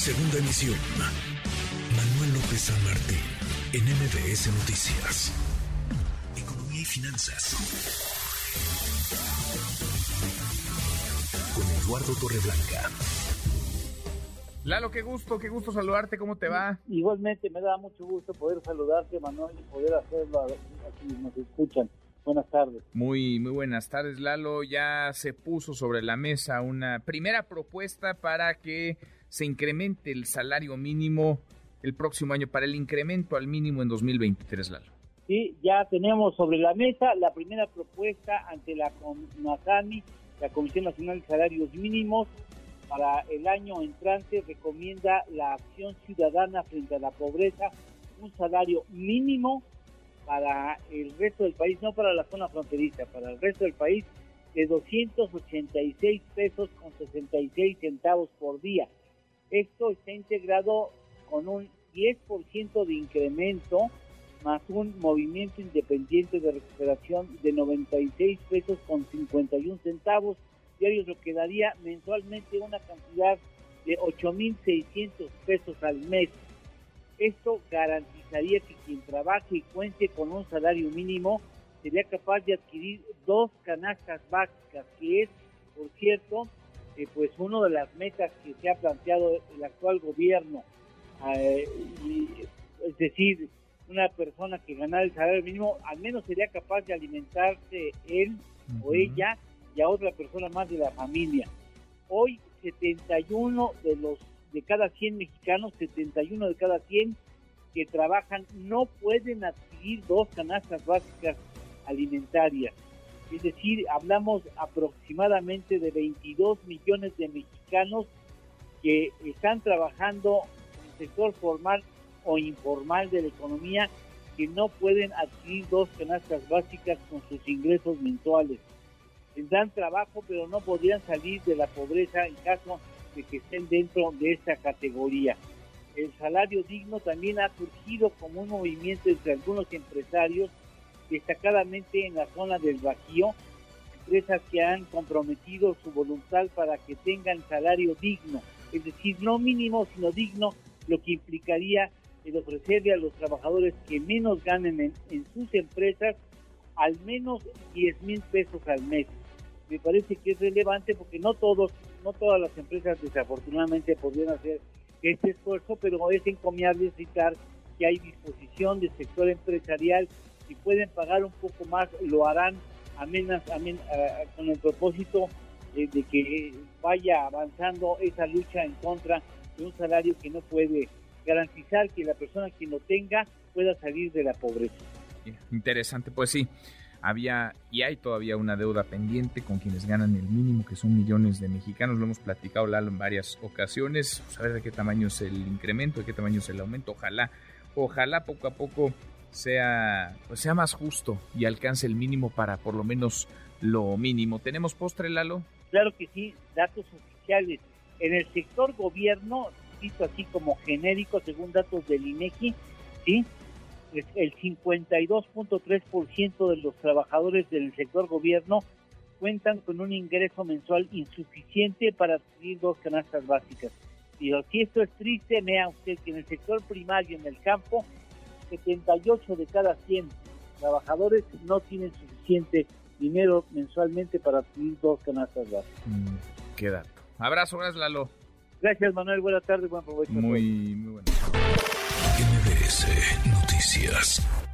Segunda emisión. Manuel López San Martín, en MBS Noticias. Economía y finanzas. Con Eduardo Torreblanca. Lalo, qué gusto, qué gusto saludarte, ¿cómo te va? Igualmente, me da mucho gusto poder saludarte, Manuel, y poder hacerlo a, quienes nos escuchan. Buenas tardes. Muy, muy buenas tardes, Lalo. Ya se puso sobre la mesa una primera propuesta para que se incremente el salario mínimo el próximo año, para el incremento al mínimo en 2023, Lalo. Sí, ya tenemos sobre la mesa la primera propuesta ante la CONASAMI, la Comisión Nacional de Salarios Mínimos, para el año entrante recomienda la acción ciudadana frente a la pobreza, un salario mínimo para el resto del país, no para la zona fronteriza, para el resto del país de 286 pesos con 66 centavos por día. Esto está integrado con un 10% de incremento más un movimiento independiente de recuperación de 96 pesos con 51 centavos diarios, lo que daría mensualmente una cantidad de 8.600 pesos al mes. Esto garantizaría que quien trabaje y cuente con un salario mínimo sería capaz de adquirir dos canastas básicas, que es, por cierto, eh, pues una de las metas que se ha planteado el actual gobierno. Eh, es decir, una persona que ganara el salario mínimo al menos sería capaz de alimentarse él o ella y a otra persona más de la familia. Hoy 71 de los de cada 100 mexicanos, 71 de cada 100 que trabajan no pueden adquirir dos canastas básicas alimentarias. Es decir, hablamos aproximadamente de 22 millones de mexicanos que están trabajando en el sector formal o informal de la economía que no pueden adquirir dos canastas básicas con sus ingresos mensuales tendrán trabajo, pero no podrían salir de la pobreza en caso de que estén dentro de esta categoría. El salario digno también ha surgido como un movimiento entre algunos empresarios, destacadamente en la zona del Bajío, empresas que han comprometido su voluntad para que tengan salario digno, es decir, no mínimo, sino digno, lo que implicaría el ofrecerle a los trabajadores que menos ganen en, sus empresas al menos 10 mil pesos al mes. Me parece que es relevante porque no todos, no todas las empresas desafortunadamente podrían hacer este esfuerzo, pero es encomiable citar que hay disposición del sector empresarial, si pueden pagar un poco más, lo harán amenas, con el propósito de, que vaya avanzando esa lucha en contra de un salario que no puede garantizar que la persona que lo tenga pueda salir de la pobreza. Interesante, pues sí había y hay todavía una deuda pendiente con quienes ganan el mínimo, que son millones de mexicanos. Lo hemos platicado, Lalo, en varias ocasiones. Saber pues, de qué tamaño es el incremento, de qué tamaño es el aumento. Ojalá, ojalá poco a poco sea, pues sea más justo y alcance el mínimo para por lo menos lo mínimo. ¿Tenemos postre, Lalo? Claro que sí, datos oficiales. En el sector gobierno, cito así como genérico, según datos del INEGI, ¿sí? el 52.3% de los trabajadores del sector gobierno cuentan con un ingreso mensual insuficiente para adquirir dos canastas básicas. Y si esto es triste, vea usted que en el sector primario, en el campo, 78 de cada 100 trabajadores no tienen suficiente dinero mensualmente para adquirir dos canastas básicas. Mm, qué dato. Abrazo, gracias Lalo. Gracias Manuel, buenas tardes, buen provecho. Muy, muy bueno. MBS Noticias.